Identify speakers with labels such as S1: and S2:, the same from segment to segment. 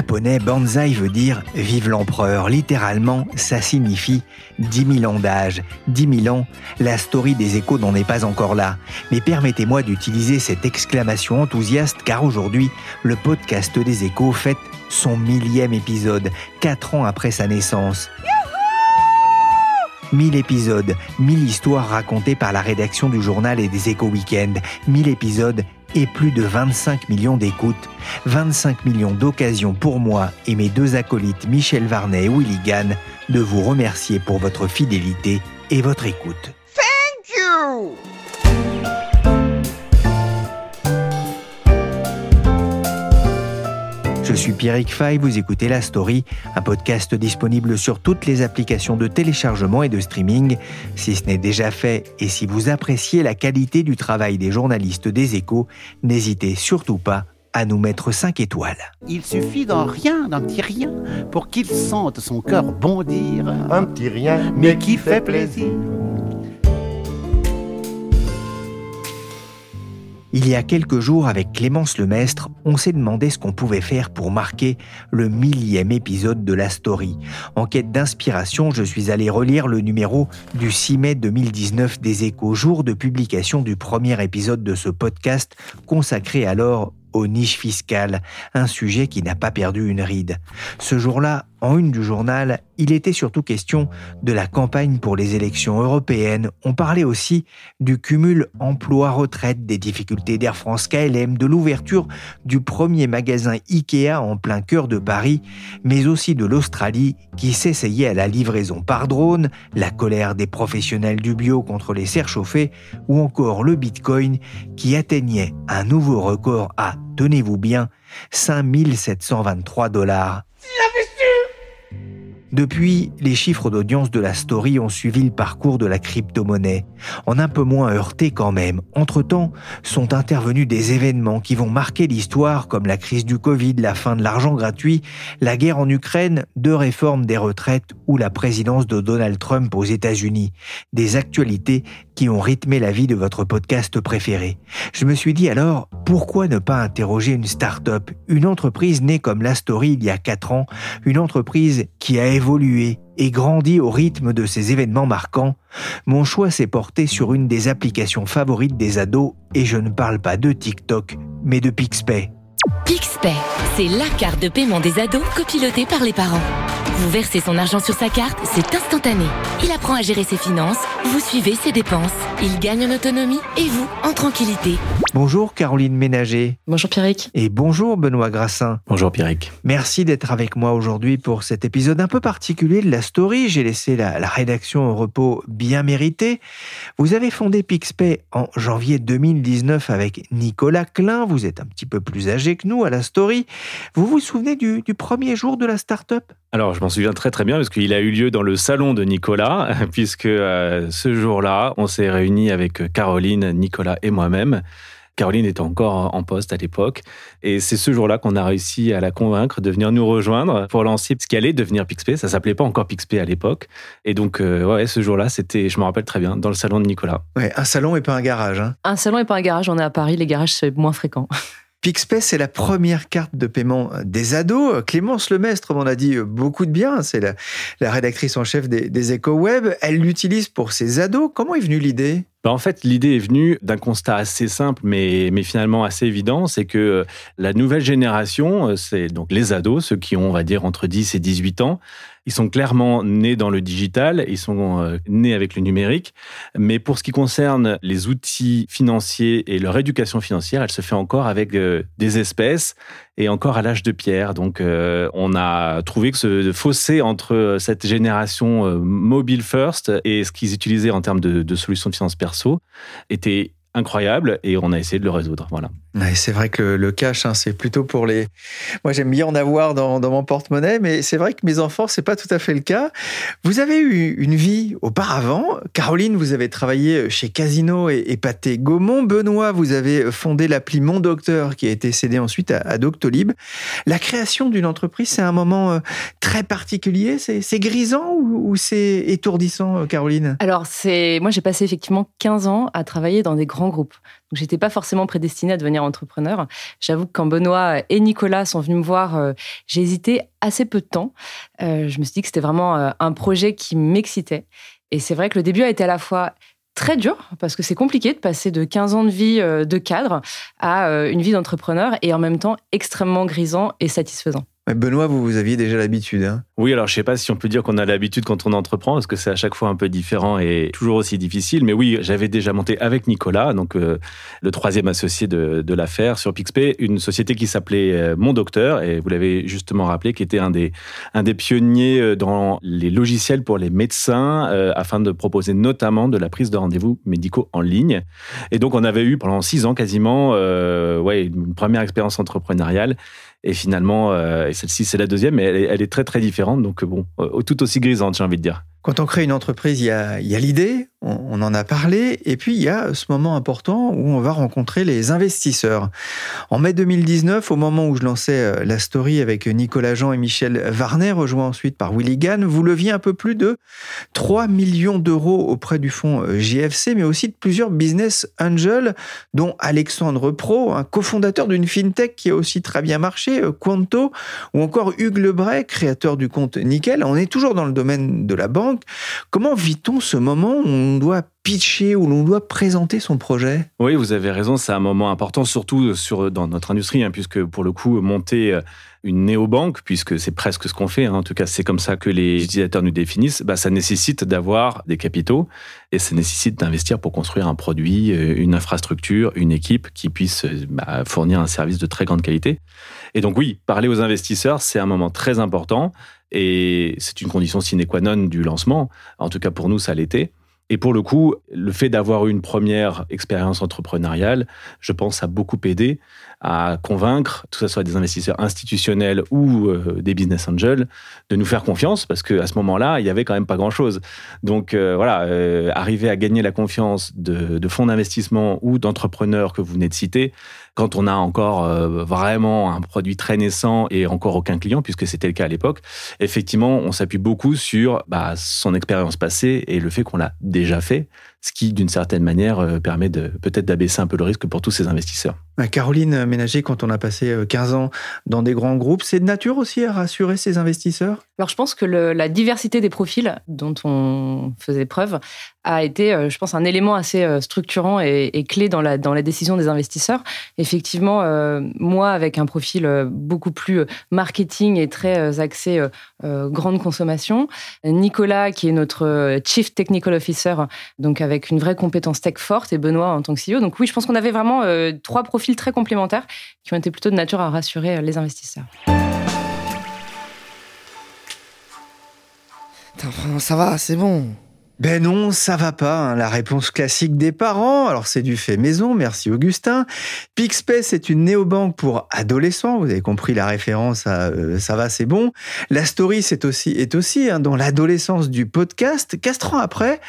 S1: Japonais, Banzai veut dire Vive l'empereur. Littéralement, ça signifie 10 000 ans d'âge. 10 000 ans, la story des échos n'en est pas encore là. Mais permettez-moi d'utiliser cette exclamation enthousiaste car aujourd'hui, le podcast des échos fête son millième épisode, 4 ans après sa naissance. 1000 épisodes, 1000 histoires racontées par la rédaction du journal et des échos week-end, 1000 épisodes et plus de 25 millions d'écoutes, 25 millions d'occasions pour moi et mes deux acolytes Michel Varnet et Willy Gann de vous remercier pour votre fidélité et votre écoute.
S2: Thank you!
S1: Je suis Pierrick Fay, vous écoutez La Story, un podcast disponible sur toutes les applications de téléchargement et de streaming. Si ce n'est déjà fait et si vous appréciez la qualité du travail des journalistes des échos, n'hésitez surtout pas à nous mettre 5 étoiles.
S2: Il suffit d'un rien, d'un petit rien, pour qu'il sente son cœur bondir.
S3: Un petit rien,
S2: mais qui fait plaisir.
S1: Il y a quelques jours, avec Clémence Lemestre, on s'est demandé ce qu'on pouvait faire pour marquer le millième épisode de la story. En quête d'inspiration, je suis allé relire le numéro du 6 mai 2019 des Échos, jour de publication du premier épisode de ce podcast consacré alors aux niches fiscales, un sujet qui n'a pas perdu une ride. Ce jour-là, en une du journal, il était surtout question de la campagne pour les élections européennes. On parlait aussi du cumul emploi-retraite, des difficultés d'Air France KLM, de l'ouverture du premier magasin Ikea en plein cœur de Paris, mais aussi de l'Australie qui s'essayait à la livraison par drone, la colère des professionnels du bio contre les serres chauffées, ou encore le Bitcoin qui atteignait un nouveau record à, tenez-vous bien, 5723 dollars. Depuis, les chiffres d'audience de la story ont suivi le parcours de la crypto-monnaie, en un peu moins heurté quand même. Entre-temps, sont intervenus des événements qui vont marquer l'histoire comme la crise du Covid, la fin de l'argent gratuit, la guerre en Ukraine, deux réformes des retraites ou la présidence de Donald Trump aux États-Unis. Des actualités qui ont rythmé la vie de votre podcast préféré. Je me suis dit alors, pourquoi ne pas interroger une start-up, une entreprise née comme la story il y a quatre ans, une entreprise qui a évolué et grandi au rythme de ces événements marquants, mon choix s'est porté sur une des applications favorites des ados et je ne parle pas de TikTok, mais de PixPay.
S4: PixPay, c'est la carte de paiement des ados copilotée par les parents. Vous versez son argent sur sa carte, c'est instantané. Il apprend à gérer ses finances, vous suivez ses dépenses. Il gagne en autonomie et vous en tranquillité.
S1: Bonjour Caroline Ménager.
S5: Bonjour Pierrick.
S1: Et bonjour Benoît Grassin.
S6: Bonjour Pierrick.
S1: Merci d'être avec moi aujourd'hui pour cet épisode un peu particulier de la story. J'ai laissé la, la, rédaction au repos bien mérité. Vous avez fondé PixPay en janvier 2019 avec Nicolas Klein. Vous êtes un petit peu plus âgé que nous à la story. Vous vous souvenez du, du premier jour de la start-up?
S6: Alors, je m'en souviens très très bien parce qu'il a eu lieu dans le salon de Nicolas, puisque euh, ce jour-là, on s'est réunis avec Caroline, Nicolas et moi-même. Caroline était encore en poste à l'époque. Et c'est ce jour-là qu'on a réussi à la convaincre de venir nous rejoindre pour lancer ce qui allait devenir Pixpay. Ça s'appelait pas encore Pixpay à l'époque. Et donc, euh, ouais, ce jour-là, c'était, je me rappelle très bien, dans le salon de Nicolas.
S1: Ouais, un salon et pas un garage. Hein.
S5: Un salon et pas un garage. On est à Paris, les garages, c'est moins fréquent.
S1: PixPay, c'est la première carte de paiement des ados. Clémence Lemestre m'en a dit beaucoup de bien. C'est la, la, rédactrice en chef des, des Échos Web. Elle l'utilise pour ses ados. Comment est venue l'idée?
S6: Bah en fait, l'idée est venue d'un constat assez simple, mais, mais finalement assez évident, c'est que la nouvelle génération, c'est donc les ados, ceux qui ont, on va dire, entre 10 et 18 ans, ils sont clairement nés dans le digital, ils sont euh, nés avec le numérique, mais pour ce qui concerne les outils financiers et leur éducation financière, elle se fait encore avec euh, des espèces et encore à l'âge de pierre. Donc euh, on a trouvé que ce fossé entre cette génération mobile first et ce qu'ils utilisaient en termes de, solutions de finances perso était incroyable et on a essayé de le résoudre. Voilà.
S7: c'est vrai que le, cash, hein, c'est plutôt pour les. Moi, j'aime bien en avoir dans, mon porte-monnaie, mais c'est vrai que mes enfants, c'est pas tout à fait le cas. Vous avez eu une vie auparavant. Caroline, vous avez travaillé chez Casino et, et Pathé Gaumont. Benoît, vous avez fondé l'appli Mon Docteur, qui a été cédé ensuite à, Doctolib. La création d'une entreprise, c'est un moment euh, très particulier. C'est grisant ou, ou c'est étourdissant, Caroline?
S5: Alors, c'est moi, j'ai passé effectivement 15 ans à travailler dans des grands groupe. Donc, j'étais pas forcément prédestinée à devenir entrepreneur. J'avoue que quand Benoît et Nicolas sont venus me voir, euh, j'ai hésité assez peu de temps. Euh, je me suis dit que c'était vraiment euh, un projet qui m'excitait. Et c'est vrai que le début a été à la fois très dur parce que c'est compliqué de passer de 15 ans de vie de cadre à une vie d'entrepreneur et en même temps extrêmement grisant et satisfaisant.
S7: Benoît, vous, vous aviez déjà l'habitude. Hein
S6: oui, alors je ne sais pas si on peut dire qu'on a l'habitude quand on entreprend, parce que c'est à chaque fois un peu différent et toujours aussi difficile. Mais oui, j'avais déjà monté avec Nicolas, donc euh, le troisième associé de, l'affaire sur Pixpay, une société qui s'appelait euh, Mon Docteur, et vous l'avez justement rappelé, qui était un des, pionniers euh, dans les logiciels pour les médecins, afin de proposer notamment de la prise de rendez-vous médicaux en ligne. Et donc on avait eu pendant six ans quasiment ouais, une première expérience entrepreneuriale et finalement, euh, celle-ci, c'est la deuxième, mais elle est, très, très différente. Donc, bon, euh, tout aussi grisante, j'ai envie de dire.
S7: Quand on crée une entreprise, il y a, l'idée, on, en a parlé, et puis il y a ce moment important où on va rencontrer les investisseurs. En mai 2019, au moment où je lançais euh, la story avec Nicolas Jean et Michel Varnet, rejoint ensuite par Willy Gann, vous leviez un peu plus de 3 millions d'euros auprès du fonds euh, JFC, mais aussi de plusieurs business angels, dont Alexandre Pro, un cofondateur d'une fintech qui a aussi très bien marché, euh, Quanto, ou encore Hugues Lebray, créateur du compte Nickel. On est toujours dans le domaine de la banque Comment vit-on ce moment où on doit pitcher, où l'on doit présenter son projet?
S6: Oui, vous avez raison, c'est un moment important, surtout sur, dans notre industrie, hein, puisque pour le coup, monter euh, une néobanque, puisque c'est presque ce qu'on fait, hein, en tout cas c'est comme ça que les utilisateurs nous définissent, bah, ça nécessite d'avoir des capitaux et ça nécessite d'investir pour construire un produit, euh, une infrastructure, une équipe qui puisse euh, bah, fournir un service de très grande qualité. Et donc oui, parler aux investisseurs, c'est un moment très important. Et c'est une condition sine qua non du lancement. En tout cas, pour nous, ça l'était. Et pour le coup, le fait d'avoir eu une première expérience entrepreneuriale, je pense, a beaucoup aidé à convaincre, que ce soit des investisseurs institutionnels ou euh, des business angels, de nous faire confiance, parce qu'à ce moment-là, il n'y avait quand même pas grand-chose. Donc euh, voilà, euh, arriver à gagner la confiance de, de fonds d'investissement ou d'entrepreneurs que vous venez de citer, quand on a encore euh, vraiment un produit très naissant et encore aucun client, puisque c'était le cas à l'époque, effectivement, on s'appuie beaucoup sur bah, son expérience passée et le fait qu'on l'a déjà fait ce qui, d'une certaine manière, euh, permet de peut-être d'abaisser un peu le risque pour tous ces investisseurs.
S7: Caroline Ménager, quand on a passé 15 euh, ans dans des grands groupes, c'est de nature aussi à rassurer ces investisseurs?
S5: Alors je pense que la diversité des profils dont on faisait preuve a été, euh, je pense, un élément assez structurant et, clé dans la, dans la décision des investisseurs. Effectivement, moi, avec un profil beaucoup plus marketing et très axé grande consommation, Nicolas, qui est notre Chief Technical Officer, donc avec une vraie compétence tech forte et Benoît en tant que CEO. Donc oui, je pense qu'on avait vraiment euh, trois profils très complémentaires qui ont été plutôt de nature à rassurer euh, les investisseurs.
S8: ça va, c'est bon.
S7: Ben non, ça va pas. Hein. La réponse classique des parents. Alors c'est du fait maison. Merci Augustin. Pixpay c'est une néobanque pour adolescents. Vous avez compris la référence à euh, ça va, c'est bon. La story c'est aussi est aussi hein, dans l'adolescence du podcast. Quatre ans après,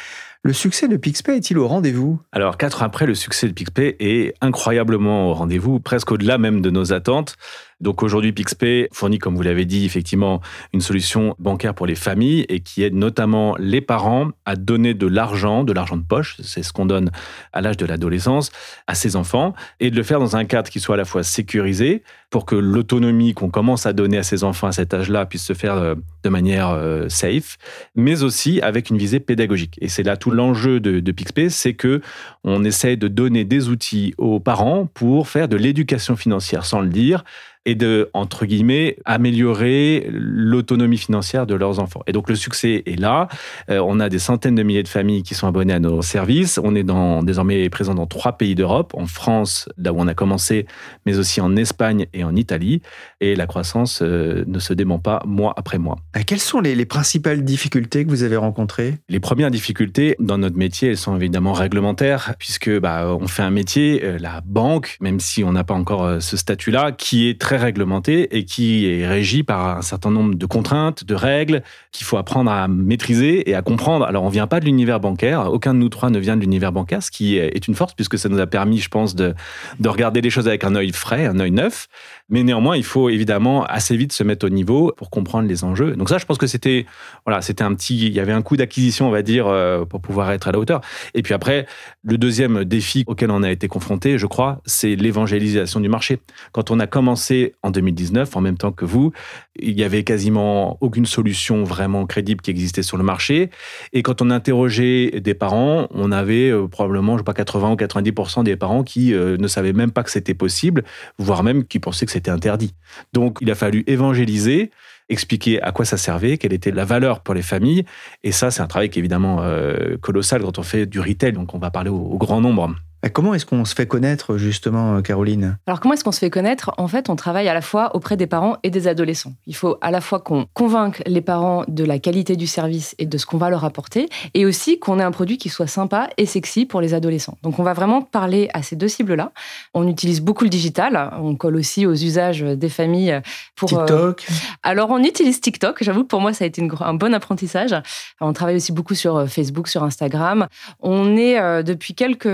S7: le succès de Pixpay est-il au rendez-vous?
S6: Alors, quatre ans après, le succès de Pixpay est incroyablement au rendez-vous, presque au-delà même de nos attentes. Donc aujourd'hui, Pixpay fournit, comme vous l'avez dit, effectivement, une solution bancaire pour les familles et qui aide notamment les parents à donner de l'argent, de l'argent de poche, c'est ce qu'on donne à l'âge de l'adolescence, à ses enfants, et de le faire dans un cadre qui soit à la fois sécurisé pour que l'autonomie qu'on commence à donner à ses enfants à cet âge-là puisse se faire euh, de manière euh, safe, mais aussi avec une visée pédagogique. Et c'est là tout l'enjeu de, de Pixpay, c'est que on essaie de donner des outils aux parents pour faire de l'éducation financière sans le dire, et de, entre guillemets, améliorer l'autonomie financière de leurs enfants. Et donc le succès est là. Euh, on a des centaines de milliers de familles qui sont abonnées à nos services. On est dans, désormais présent dans trois pays d'Europe, en France, là où on a commencé, mais aussi en Espagne et en Italie. Et la croissance euh, ne se dément pas mois après mois.
S7: Quelles sont les, les principales difficultés que vous avez rencontrées?
S6: Les premières difficultés dans notre métier, elles sont évidemment réglementaires, puisque bah, on fait un métier, euh, la banque, même si on n'a pas encore ce statut-là, qui est très réglementé et qui est régi par un certain nombre de contraintes, de règles qu'il faut apprendre à maîtriser et à comprendre. Alors, on vient pas de l'univers bancaire. Aucun de nous trois ne vient de l'univers bancaire, ce qui est une force puisque ça nous a permis, je pense, de, de regarder les choses avec un œil frais, un œil neuf. Mais néanmoins, il faut évidemment assez vite se mettre au niveau pour comprendre les enjeux. Donc ça, je pense que c'était, voilà, c'était un petit, il y avait un coup d'acquisition, on va dire, euh, pour pouvoir être à la hauteur. Et puis après, le deuxième défi auquel on a été confronté, je crois, c'est l'évangélisation du marché. Quand on a commencé en 2019, en même temps que vous, il y avait quasiment aucune solution vraiment crédible qui existait sur le marché. Et quand on interrogeait des parents, on avait euh, probablement, je sais pas, 80 ou 90% des parents qui euh, ne savaient même pas que c'était possible, voire même qui pensaient que c'était interdit. Donc, il a fallu évangéliser expliquer à quoi ça servait, quelle était la valeur pour les familles. Et ça, c'est un travail qui est évidemment euh, colossal quand on fait du retail, donc on va parler au grand nombre.
S7: Comment est-ce qu'on se fait connaître justement, euh, Caroline?
S5: Alors comment est-ce qu'on se fait connaître? En fait, on travaille à la fois auprès des parents et des adolescents. Il faut à la fois qu'on convainque les parents de la qualité du service et de ce qu'on va leur apporter, et aussi qu'on ait un produit qui soit sympa et sexy pour les adolescents. Donc on va vraiment parler à ces deux cibles-là. On utilise beaucoup le digital, on colle aussi aux usages des familles pour...
S7: Euh, TikTok?
S5: Alors on utilise TikTok, j'avoue que pour moi ça a été un bon apprentissage. On travaille aussi beaucoup sur euh, Facebook, sur Instagram. On est depuis quelques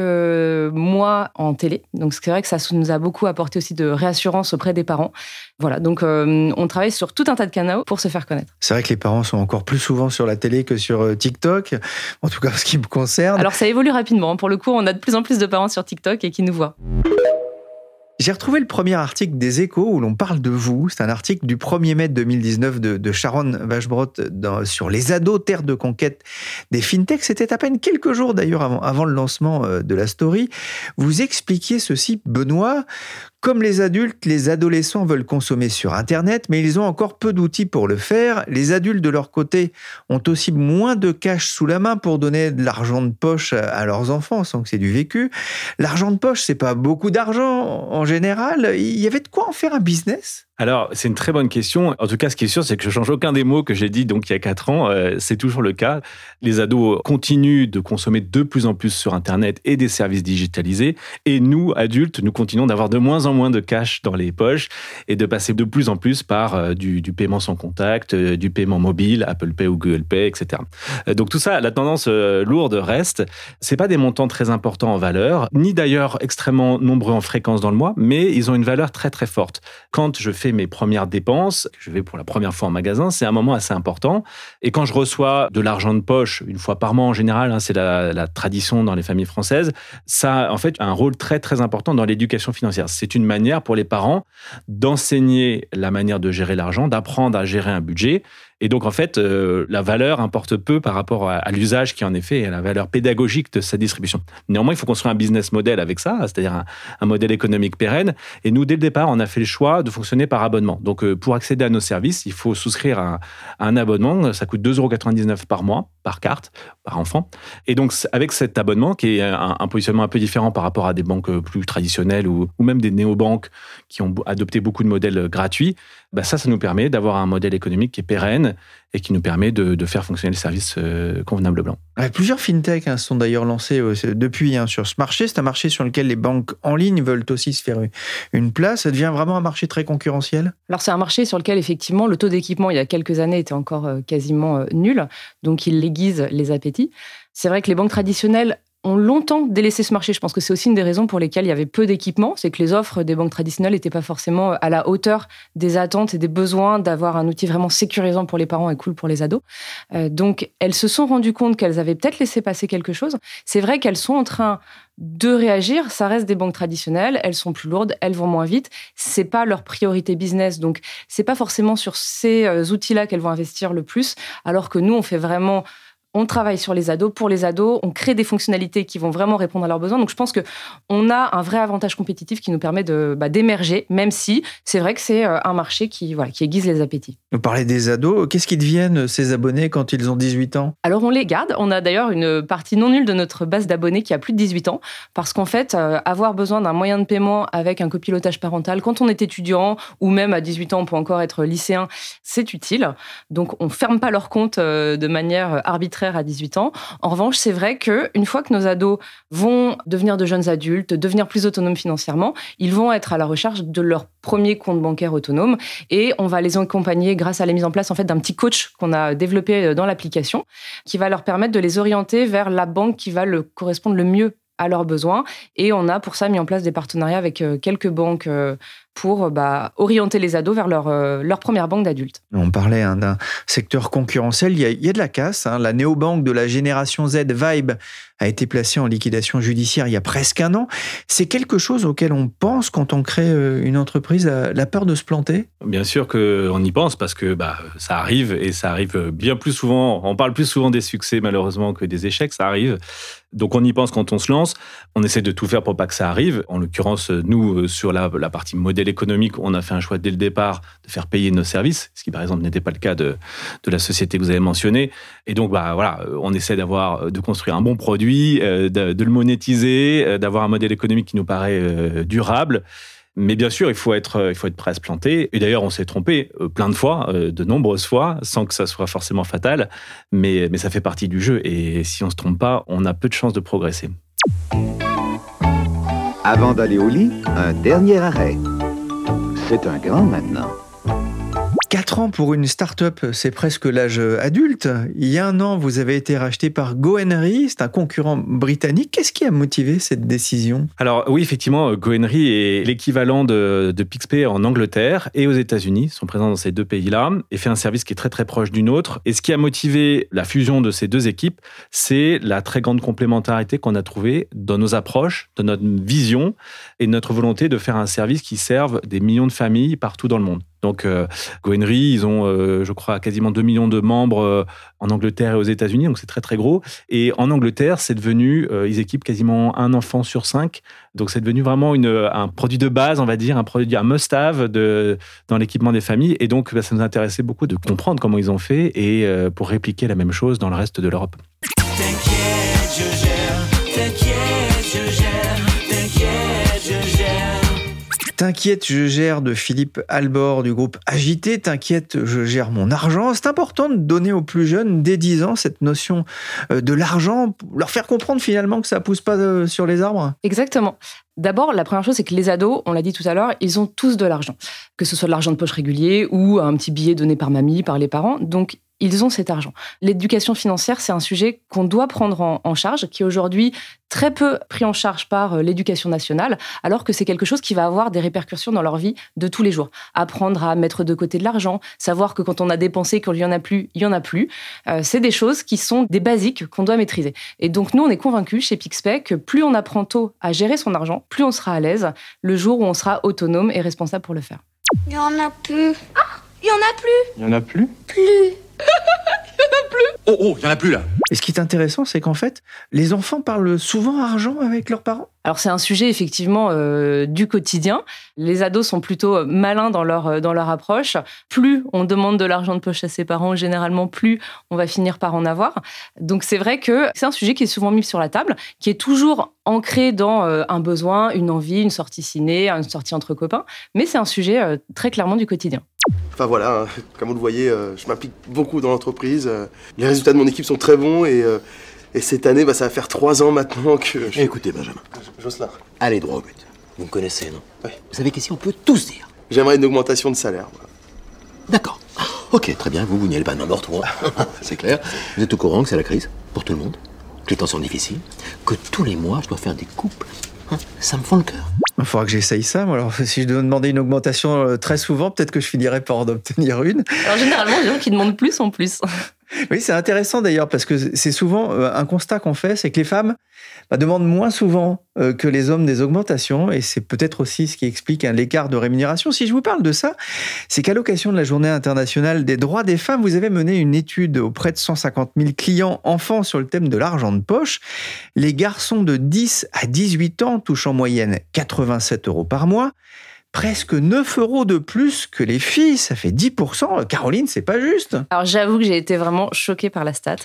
S5: mois en télé. Donc c'est vrai que ça nous a beaucoup apporté aussi de réassurance auprès des parents. Voilà, donc euh, on travaille sur tout un tas de canaux pour se faire connaître.
S7: C'est vrai que les parents sont encore plus souvent sur la télé que sur euh, TikTok, en tout cas ce qui me concerne.
S5: Alors ça évolue rapidement. Pour le coup, on a de plus en plus de parents sur TikTok et qui nous voient.
S7: J'ai retrouvé le premier article des Échos où l'on parle de vous. C'est un article du 1er mai 2019 de, Sharon Vachbrot sur les ados, terre de conquête des fintechs. C'était à peine quelques jours d'ailleurs avant, avant le lancement euh, de la story. Vous expliquiez ceci, Benoît. Comme les adultes, les adolescents veulent consommer sur Internet, mais ils ont encore peu d'outils pour le faire. Les adultes, de leur côté, ont aussi moins de cash sous la main pour donner de l'argent de poche à leurs enfants, sans que c'est du vécu. L'argent de poche, c'est pas beaucoup d'argent en général. Il y avait de quoi en faire un business?
S6: Alors, c'est une très bonne question. En tout cas, ce qui est sûr, c'est que je change aucun des mots que j'ai dit donc il y a quatre ans. Euh, c'est toujours le cas. Les ados continuent de consommer de plus en plus sur Internet et des services digitalisés. Et nous, adultes, nous continuons d'avoir de moins en moins de cash dans les poches et de passer de plus en plus par euh, du, paiement sans contact, euh, du paiement mobile, Apple Pay ou Google Pay, etc. donc tout ça, la tendance lourde reste. C'est pas des montants très importants en valeur, ni d'ailleurs extrêmement nombreux en fréquence dans le mois, mais ils ont une valeur très très forte. Quand je fais mes premières dépenses, je vais pour la première fois en magasin, c'est un moment assez important. Et quand je reçois de l'argent de poche, une fois par mois en général, hein, c'est la, tradition dans les familles françaises, ça a en fait un rôle très très important dans l'éducation financière. C'est une manière pour les parents d'enseigner la manière de gérer l'argent, d'apprendre à gérer un budget et donc, en fait, euh, la valeur importe peu par rapport à, l'usage qui en est et à la valeur pédagogique de sa distribution. Néanmoins, il faut construire un business model avec ça, c'est-à-dire un, modèle économique pérenne. Et nous, dès le départ, on a fait le choix de fonctionner par abonnement. Donc, euh, pour accéder à nos services, il faut souscrire à, un abonnement. Ça coûte 2,99 euros par mois, par carte, par enfant. Et donc, avec cet abonnement, qui est un, positionnement un peu différent par rapport à des banques plus traditionnelles ou, ou même des néobanques qui ont adopté beaucoup de modèles gratuits, bah ça, ça nous permet d'avoir un modèle économique qui est pérenne et qui nous permet de, faire fonctionner le service euh, convenablement.
S7: plusieurs fintechs hein, sont d'ailleurs lancés euh, depuis hein, sur ce marché. C'est un marché sur lequel les banques en ligne veulent aussi se faire une place. Ça devient vraiment un marché très concurrentiel?
S5: Alors c'est un marché sur lequel effectivement le taux d'équipement il y a quelques années était encore euh, quasiment nul, donc il aiguise les appétits. C'est vrai que les banques traditionnelles ont longtemps délaissé ce marché. Je pense que c'est aussi une des raisons pour lesquelles il y avait peu d'équipements, c'est que les offres des banques traditionnelles n'étaient pas forcément à la hauteur des attentes et des besoins d'avoir un outil vraiment sécurisant pour les parents et cool pour les ados. Euh, donc, elles se sont rendues compte qu'elles avaient peut-être laissé passer quelque chose. C'est vrai qu'elles sont en train de réagir. Ça reste des banques traditionnelles, elles sont plus lourdes, elles vont moins vite. C'est pas leur priorité business, donc c'est pas forcément sur ces euh, outils-là qu'elles vont investir le plus. Alors que nous, on fait vraiment on travaille sur les ados, pour les ados, on crée des fonctionnalités qui vont vraiment répondre à leurs besoins. Donc je pense que on a un vrai avantage compétitif qui nous permet de bah, d'émerger, même si c'est vrai que c'est euh, un marché qui voilà qui aiguise les appétits.
S7: Vous parlez des ados, qu'est-ce qu'ils deviennent ces abonnés quand ils ont 18 ans?
S5: Alors on les garde. On a d'ailleurs une partie non nulle de notre base d'abonnés qui a plus de 18 ans, parce qu'en fait, euh, avoir besoin d'un moyen de paiement avec un copilotage parental quand on est étudiant ou même à 18 ans on peut encore être lycéen, c'est utile. Donc on ferme pas leur compte euh, de manière arbitraire à 18 ans. En revanche, c'est vrai que une fois que nos ados vont devenir de jeunes adultes, devenir plus autonomes financièrement, ils vont être à la recherche de leur premier compte bancaire autonome et on va les accompagner grâce à la mise en place en fait d'un petit coach qu'on a développé euh, dans l'application qui va leur permettre de les orienter vers la banque qui va le correspondre le mieux à leurs besoins. Et on a pour ça mis en place des partenariats avec euh, quelques banques euh, pour bah, orienter les ados vers leur, leur première banque d'adultes.
S7: On parlait hein, d'un secteur concurrentiel, il y, a, il y a de la casse. Hein. La néobanque de la génération Z, Vibe, a été placée en liquidation judiciaire il y a presque un an. C'est quelque chose auquel on pense quand on crée euh, une entreprise, la peur de se planter?
S6: Bien sûr qu'on y pense parce que bah, ça arrive et ça arrive bien plus souvent. On parle plus souvent des succès malheureusement que des échecs, ça arrive. Donc on y pense quand on se lance. On essaie de tout faire pour pas que ça arrive. En l'occurrence, nous, euh, sur la, la, partie modèle économique, on a fait un choix dès le départ de faire payer nos services, ce qui par exemple n'était pas le cas de, de la société que vous avez mentionnée. Et donc bah, voilà, on essaie d'avoir, de construire un bon produit euh, de, le monétiser, euh, d'avoir un modèle économique qui nous paraît euh, durable. Mais bien sûr, il faut être, il faut être prêt à se planter. Et d'ailleurs, on s'est trompé plein de fois, de nombreuses fois, sans que ça soit forcément fatal. Mais, mais ça fait partie du jeu. Et si on se trompe pas, on a peu de chances de progresser.
S9: Avant d'aller au lit, un dernier arrêt. C'est un grand maintenant.
S7: 4 ans pour une start-up, c'est presque l'âge adulte. Il y a un an, vous avez été racheté par GoHenry, c'est un concurrent britannique. Qu'est-ce qui a motivé cette décision?
S6: Alors oui, effectivement, GoHenry est l'équivalent de, de Pixpay en Angleterre et aux États-Unis. Ils sont présents dans ces deux pays-là et fait un service qui est très très proche d'une autre. Et ce qui a motivé la fusion de ces deux équipes, c'est la très grande complémentarité qu'on a trouvée dans nos approches, dans notre vision et notre volonté de faire un service qui serve des millions de familles partout dans le monde. Donc, euh, ils ont, euh, je crois, quasiment 2 millions de membres euh, en Angleterre et aux États-Unis, donc c'est très très gros. Et en Angleterre, c'est devenu, euh, ils équipent quasiment un enfant sur cinq, donc c'est devenu vraiment une, un produit de base, on va dire, un produit, un must-have dans l'équipement des familles. Et donc, bah, ça nous intéressait beaucoup de comprendre comment ils ont fait et pour répliquer la même chose dans le reste de l'Europe. T'inquiète, je gère
S7: de Philippe Albor du groupe Agité. T'inquiète, je gère mon argent. C'est important de donner aux plus jeunes, dès 10 ans, cette notion euh, de l'argent, leur faire comprendre finalement que ça pousse pas euh, sur les arbres.
S5: Exactement. D'abord, la première chose, c'est que les ados, on l'a dit tout à l'heure, ils ont tous de l'argent. Que ce soit de l'argent de poche régulier ou un petit billet donné par mamie, par les parents. Donc, ils ont cet argent. L'éducation financière, c'est un sujet qu'on doit prendre en, charge, qui est aujourd'hui très peu pris en charge par euh, l'éducation nationale, alors que c'est quelque chose qui va avoir des répercussions dans leur vie de tous les jours. Apprendre à mettre de côté de l'argent, savoir que quand on a dépensé, qu'il n'y en a plus, il y en a plus, euh, c'est des choses qui sont des basiques qu'on doit maîtriser. Et donc nous, on est convaincus chez Pixpay que plus on apprend tôt à gérer son argent, plus on sera à l'aise le jour où on sera autonome et responsable pour le faire.
S10: Il n'y en a plus. Ah, il n'y en a plus.
S6: Il n'y en a plus?
S10: Plus. Il n'y en a plus
S11: Oh, oh, il n'y en a plus là
S7: Et ce qui est intéressant, c'est qu'en fait, les enfants parlent souvent argent avec leurs parents
S5: alors c'est un sujet effectivement euh, du quotidien. Les ados sont plutôt malins dans leur euh, dans leur approche. Plus on demande de l'argent de poche à ses parents, généralement plus on va finir par en avoir. Donc c'est vrai que c'est un sujet qui est souvent mis sur la table, qui est toujours ancré dans euh, un besoin, une envie, une sortie ciné, une sortie entre copains, mais c'est un sujet très clairement du quotidien.
S11: Enfin voilà, hein. comme vous le voyez, je m'implique beaucoup dans l'entreprise. Les résultats de mon équipe sont très bons et et cette année, bah, ça va faire trois ans maintenant que.
S9: Écoutez, Benjamin.
S11: Jocelyn.
S9: Allez droit au but. Vous me connaissez, non Oui. Vous savez qu'ici, on peut tous dire.
S11: J'aimerais une augmentation de salaire.
S9: D'accord. Ok, très bien. Vous, vous n'y allez pas n'importe où. c'est clair. Vous êtes au courant que c'est la crise pour tout le monde, que les temps sont difficiles, que tous les mois, je dois faire des coupes. Hein, ça me fend le cœur.
S7: Il faudra que j'essaye ça. Alors, si je dois demander une augmentation euh, très souvent, peut-être que je finirai par en obtenir une.
S5: Alors, généralement, les gens qui demandent plus en plus.
S7: Oui, c'est intéressant d'ailleurs parce que c'est souvent euh, un constat qu'on fait, c'est que les femmes bah, demandent moins souvent euh, que les hommes des augmentations et c'est peut-être aussi ce qui explique un l'écart de rémunération. Si je vous parle de ça, c'est qu'à l'occasion de la Journée internationale des droits des femmes, vous avez mené une étude auprès de 150 000 clients enfants sur le thème de l'argent de poche. Les garçons de 10 à 18 ans touchent en moyenne 87 euros par mois presque 9 euros de plus que les filles, ça fait 10%. Caroline, c'est pas juste.
S5: Alors j'avoue que j'ai été vraiment choquée par la stat.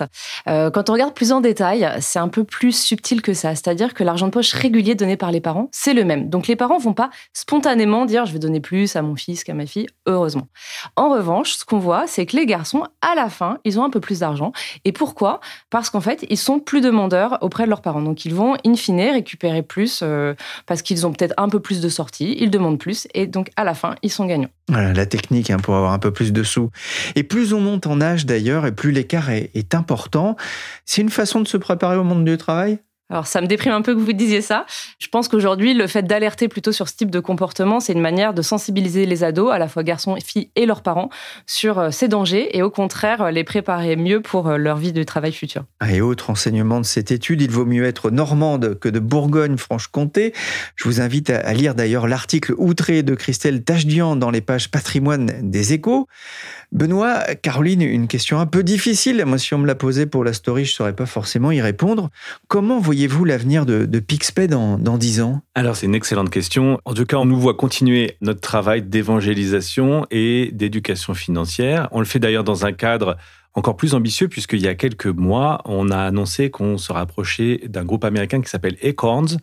S5: Euh, quand on regarde plus en détail, c'est un peu plus subtil que ça. C'est-à-dire que l'argent de poche régulier donné par les parents, c'est le même. Donc les parents vont pas spontanément dire je vais donner plus à mon fils qu'à ma fille, heureusement. En revanche, ce qu'on voit, c'est que les garçons, à la fin, ils ont un peu plus d'argent. Et pourquoi? Parce qu'en fait, ils sont plus demandeurs auprès de leurs parents. Donc ils vont, in fine, récupérer plus euh, parce qu'ils ont peut-être un peu plus de sorties, ils demandent plus et donc à la fin, ils sont gagnants.
S7: Voilà, la technique hein, pour avoir un peu plus de sous. Et plus on monte en âge d'ailleurs, et plus l'écart est important. C'est une façon de se préparer au monde du travail?
S5: Alors ça me déprime un peu que vous disiez ça. Je pense qu'aujourd'hui, le fait d'alerter plutôt sur ce type de comportement, c'est une manière de sensibiliser les ados, à la fois garçons, filles et leurs parents, sur euh, ces dangers et au contraire euh, les préparer mieux pour euh, leur vie de travail futur.
S7: Ah, et autre enseignement de cette étude, il vaut mieux être normande que de Bourgogne-Franche-Comté. Je vous invite à lire d'ailleurs l'article outré de Christelle Tachdian dans les pages patrimoine des échos. Benoît, Caroline, une question un peu difficile. Moi, si on me la posait pour la story, je ne saurais pas forcément y répondre. Comment voyez-vous l'avenir de, Pixpay dans, dans 10 ans?
S6: Alors, c'est une excellente question. En tout cas, on nous voit continuer notre travail d'évangélisation et d'éducation financière. On le fait d'ailleurs dans un cadre encore plus ambitieux puisqu'il y a quelques mois, on a annoncé qu'on se rapprochait d'un groupe américain qui s'appelle Acorns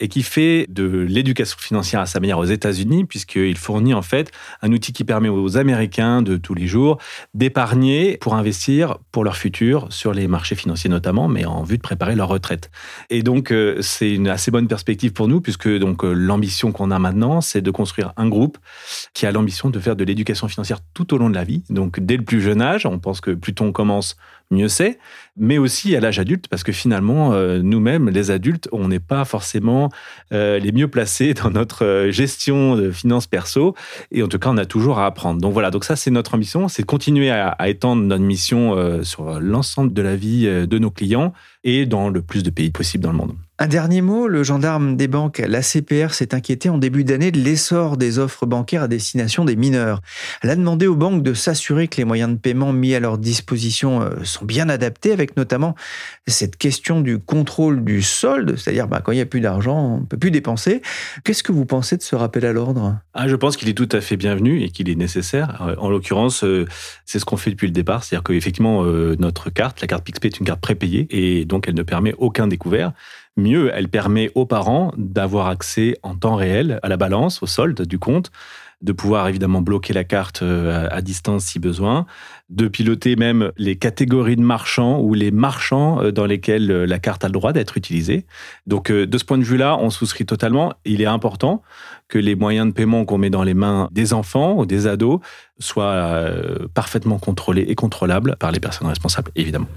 S6: et qui fait de l'éducation financière à sa manière aux États-Unis, puisqu'il fournit en fait un outil qui permet aux Américains de tous les jours d'épargner pour investir pour leur futur sur les marchés financiers notamment, mais en vue de préparer leur retraite. Et donc euh, c'est une assez bonne perspective pour nous, puisque donc euh, l'ambition qu'on a maintenant, c'est de construire un groupe qui a l'ambition de faire de l'éducation financière tout au long de la vie. Donc dès le plus jeune âge, on pense que plus on commence, mieux c'est, mais aussi à l'âge adulte, parce que finalement, euh, nous-mêmes, les adultes, on n'est pas forcément euh, les mieux placés dans notre euh, gestion de finances perso, et en tout cas, on a toujours à apprendre. Donc voilà, donc ça, c'est notre ambition, c'est de continuer à, à, étendre notre mission sur l'ensemble de la vie de nos clients et dans le plus de pays possible dans le monde.
S7: Un dernier mot, le gendarme des banques, la CPR, s'est inquiété en début d'année de l'essor des offres bancaires à destination des mineurs. Elle a demandé aux banques de s'assurer que les moyens de paiement mis à leur disposition euh, sont bien adaptés, avec notamment cette question du contrôle du solde, c'est-à-dire bah, quand il n'y a plus d'argent, on ne peut plus dépenser. Qu'est-ce que vous pensez de ce rappel à l'ordre?
S6: Ah, Je pense qu'il est tout à fait bienvenu et qu'il est nécessaire. Euh, en l'occurrence, euh, c'est ce qu'on fait depuis le départ, c'est-à-dire qu'effectivement, notre carte, la carte PixPay est une carte prépayée et donc elle ne permet aucun découvert. Mieux, elle permet aux parents d'avoir accès en temps réel à la balance, au solde du compte, de pouvoir évidemment bloquer la carte euh, à distance si besoin, de piloter même les catégories de marchands ou les marchands euh, dans lesquels euh, la carte a le droit d'être utilisée. Donc de ce point de vue-là, on souscrit totalement. Il est important que les moyens de paiement qu'on met dans les mains des enfants ou des ados soient parfaitement contrôlés et contrôlables par les personnes responsables, évidemment.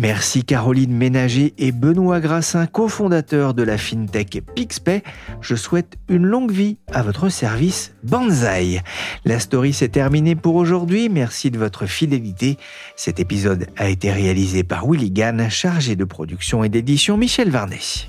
S7: Merci Caroline Ménager et Benoît Grassin, cofondateurs de la FinTech Pixpay. Je souhaite une longue vie à votre service Banzai. La story s'est terminée pour aujourd'hui. Merci de votre fidélité. Cet épisode a été réalisé par Willy Gann, chargé de production et d'édition Michel Varnet.